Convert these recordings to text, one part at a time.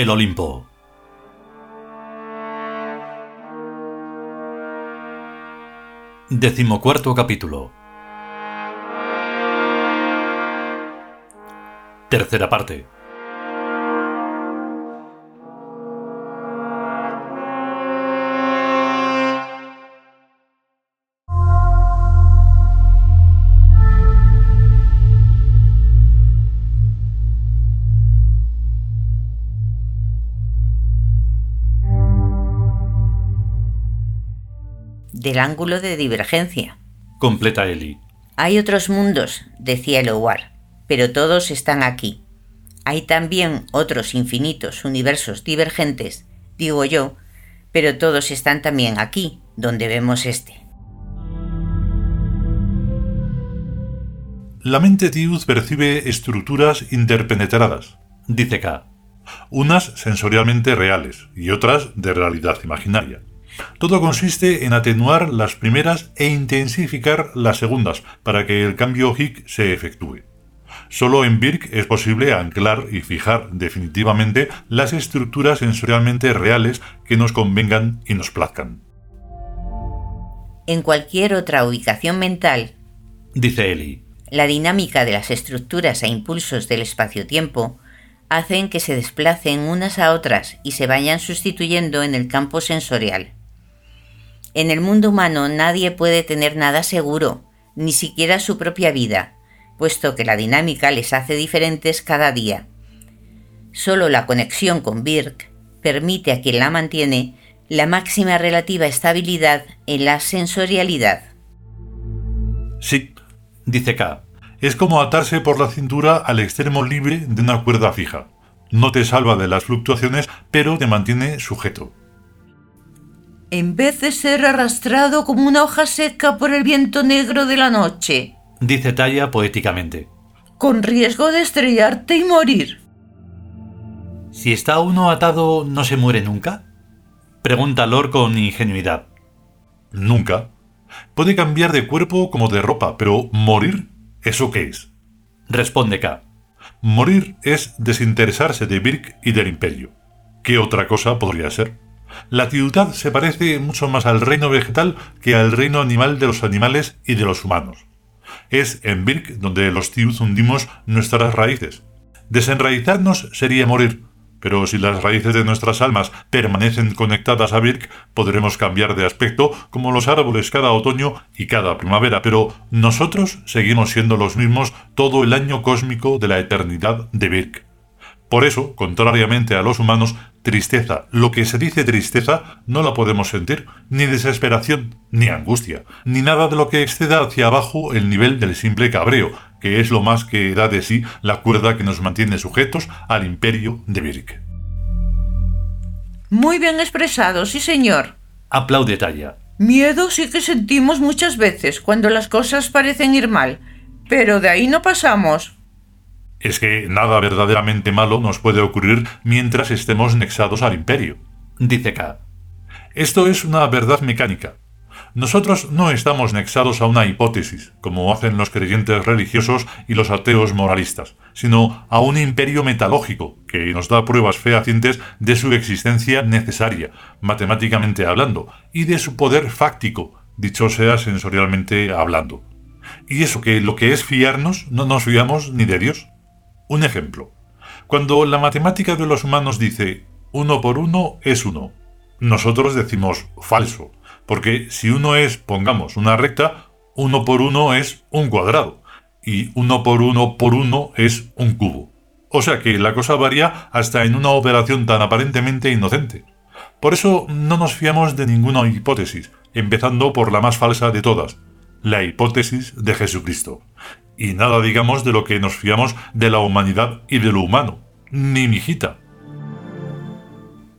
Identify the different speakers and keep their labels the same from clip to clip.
Speaker 1: El Olimpo. Decimocuarto capítulo. Tercera parte.
Speaker 2: Del ángulo de divergencia.
Speaker 1: Completa Eli.
Speaker 2: Hay otros mundos, decía Elowar, pero todos están aquí. Hay también otros infinitos universos divergentes, digo yo, pero todos están también aquí, donde vemos este.
Speaker 3: La mente Tiud percibe estructuras interpenetradas,
Speaker 1: Dice K.
Speaker 3: unas sensorialmente reales y otras de realidad imaginaria. Todo consiste en atenuar las primeras e intensificar las segundas para que el cambio Hick se efectúe. Solo en Birk es posible anclar y fijar definitivamente las estructuras sensorialmente reales que nos convengan y nos plazcan.
Speaker 2: En cualquier otra ubicación mental,
Speaker 1: Dice Eli.
Speaker 2: la dinámica de las estructuras e impulsos del espacio-tiempo hacen que se desplacen unas a otras y se vayan sustituyendo en el campo sensorial. En el mundo humano nadie puede tener nada seguro, ni siquiera su propia vida, puesto que la dinámica les hace diferentes cada día. Solo la conexión con Birk permite a quien la mantiene la máxima relativa estabilidad en la sensorialidad.
Speaker 3: Sí,
Speaker 1: Dice K.
Speaker 3: es como atarse por la cintura al extremo libre de una cuerda fija. No te salva de las fluctuaciones, pero te mantiene sujeto.
Speaker 4: En vez de ser arrastrado como una hoja seca por el viento negro de la noche,
Speaker 1: Dice Taya poéticamente.
Speaker 4: con riesgo de estrellarte y morir.
Speaker 1: Si está uno atado, ¿no se muere nunca? Pregunta Lor con ingenuidad.
Speaker 3: Nunca. Puede cambiar de cuerpo como de ropa, pero morir, ¿eso qué es?
Speaker 1: Responde K.
Speaker 3: Morir es desinteresarse de Birk y del imperio. ¿Qué otra cosa podría ser? La tiudad se parece mucho más al reino vegetal que al reino animal de los animales y de los humanos. Es en Birk donde los tiud hundimos nuestras raíces. Desenraizarnos sería morir, pero si las raíces de nuestras almas permanecen conectadas a Birk, podremos cambiar de aspecto como los árboles cada otoño y cada primavera, pero nosotros seguimos siendo los mismos todo el año cósmico de la eternidad de Birk. Por eso, contrariamente a los humanos, tristeza, lo que se dice tristeza, no la podemos sentir, ni desesperación, ni angustia, ni nada de lo que exceda hacia abajo el nivel del simple cabreo, que es lo más que da de sí la cuerda que nos mantiene sujetos al imperio de Birk.
Speaker 4: Muy bien expresado, sí señor.
Speaker 1: Aplaude Taya.
Speaker 4: Miedo sí que sentimos muchas veces cuando las cosas parecen ir mal, pero de ahí no pasamos.
Speaker 3: Es que nada verdaderamente malo nos puede ocurrir mientras estemos nexados al imperio.
Speaker 1: Dice K.
Speaker 3: Esto es una verdad mecánica. Nosotros no estamos nexados a una hipótesis, como hacen los creyentes religiosos y los ateos moralistas, sino a un imperio metalógico que nos da pruebas fehacientes de su existencia necesaria, matemáticamente hablando, y de su poder fáctico, dicho sea sensorialmente hablando. Y eso que lo que es fiarnos, no nos fiamos ni de Dios. Un ejemplo. Cuando la matemática de los humanos dice uno por uno es uno, nosotros decimos falso, porque si uno es, pongamos, una recta, uno por uno es un cuadrado, y uno por uno por uno es un cubo. O sea que la cosa varía hasta en una operación tan aparentemente inocente. Por eso no nos fiamos de ninguna hipótesis, empezando por la más falsa de todas, la hipótesis de Jesucristo. Y nada digamos de lo que nos fiamos de la humanidad y de lo humano, ni mijita.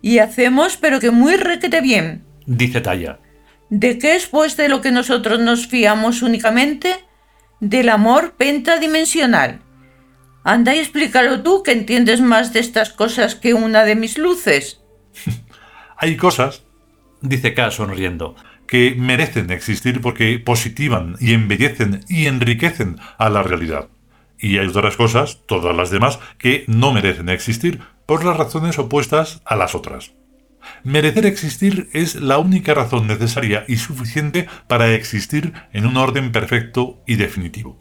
Speaker 4: Y hacemos pero que muy requete bien.
Speaker 1: Dice Taya.
Speaker 4: ¿De qué es pues de lo que nosotros nos fiamos únicamente? Del amor pentadimensional. Anda y explícalo tú que entiendes más de estas cosas que una de mis luces.
Speaker 3: Hay cosas
Speaker 1: Dice K sonriendo.
Speaker 3: Que merecen existir porque positivan y embellecen y enriquecen a la realidad. y hay otras cosas, todas las demás, que no merecen existir por las razones opuestas a las otras. Merecer existir es la única razón necesaria y suficiente para existir en un orden perfecto y definitivo.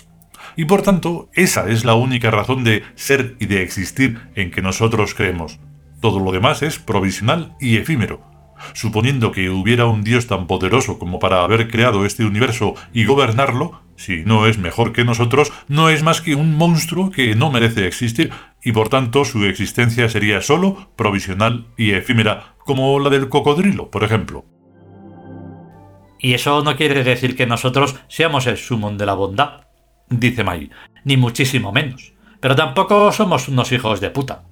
Speaker 3: Y por tanto, esa es la única razón de ser y de existir en que nosotros creemos. Todo lo demás es provisional y efímero. Suponiendo que hubiera un Dios tan poderoso como para haber creado este universo y gobernarlo, si no es mejor que nosotros, no es más que un monstruo que no merece existir, y por tanto su existencia sería sólo provisional y efímera, como la del cocodrilo, por ejemplo.
Speaker 1: Y eso no quiere decir que nosotros seamos el sumón de la bondad, dice Mai, ni muchísimo menos. Pero tampoco somos unos hijos de puta.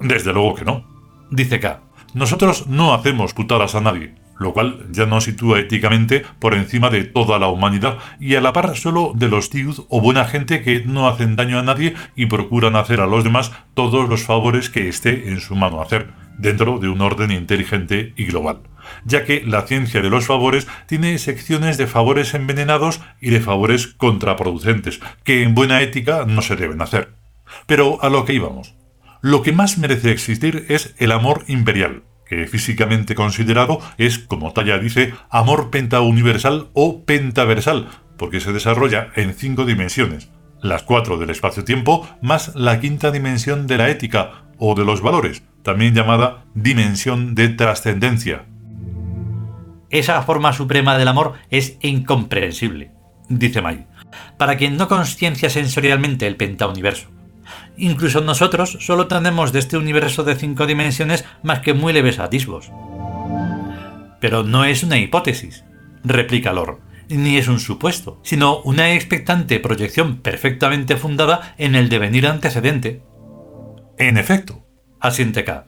Speaker 3: Desde luego que no, dice K. Nosotros no hacemos putadas a nadie, lo cual ya nos sitúa éticamente por encima de toda la humanidad y a la par solo de los tiud o buena gente que no hacen daño a nadie y procuran hacer a los demás todos los favores que esté en su mano hacer, dentro de un orden inteligente y global, ya que la ciencia de los favores tiene secciones de favores envenenados y de favores contraproducentes, que en buena ética no se deben hacer. Pero a lo que íbamos. Lo que más merece existir es el amor imperial, que físicamente considerado es, como Talla dice, amor pentauniversal o pentaversal, porque se desarrolla en cinco dimensiones, las cuatro del espacio-tiempo más la quinta dimensión de la ética o de los valores, también llamada dimensión de trascendencia.
Speaker 1: Esa forma suprema del amor es incomprensible, dice May, para quien no conciencia sensorialmente el pentauniverso. Incluso nosotros solo tenemos de este universo de cinco dimensiones más que muy leves atisbos. Pero no es una hipótesis, replica Lor, ni es un supuesto, sino una expectante proyección perfectamente fundada en el devenir antecedente.
Speaker 3: En efecto, asiente K.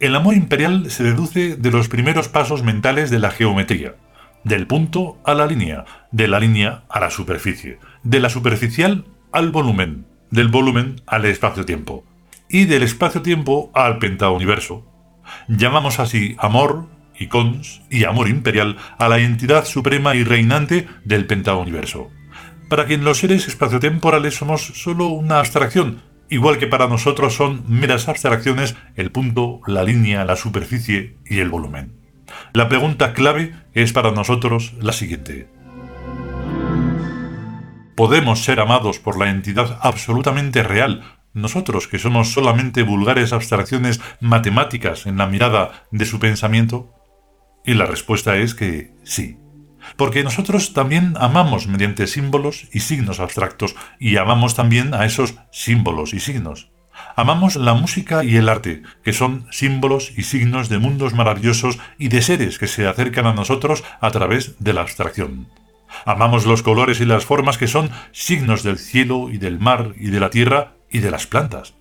Speaker 3: El amor imperial se deduce de los primeros pasos mentales de la geometría, del punto a la línea, de la línea a la superficie, de la superficial al volumen, del volumen al espacio-tiempo y del espacio-tiempo al pentauniverso. Llamamos así amor, y cons y amor imperial a la entidad suprema y reinante del pentauniverso. Para quien los seres espaciotemporales somos solo una abstracción, igual que para nosotros son meras abstracciones el punto, la línea, la superficie y el volumen. La pregunta clave es para nosotros la siguiente podemos ser amados por la entidad absolutamente real, nosotros que somos solamente vulgares abstracciones matemáticas en la mirada de su pensamiento? Y la respuesta es que sí. Porque nosotros también amamos mediante símbolos y signos abstractos y amamos también a esos símbolos y signos. Amamos la música y el arte, que son símbolos y signos de mundos maravillosos y de seres que se acercan a nosotros a través de la abstracción. Amamos los colores y las formas que son signos del cielo y del mar y de la tierra y de las plantas.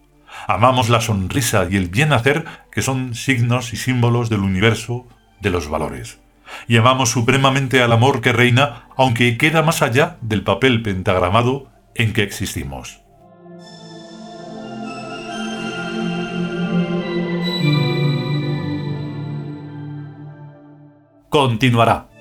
Speaker 3: Amamos la sonrisa y el bien hacer que son signos y símbolos del universo, de los valores. Y amamos supremamente al amor que reina, aunque queda más allá del papel pentagramado en que existimos.
Speaker 1: Continuará.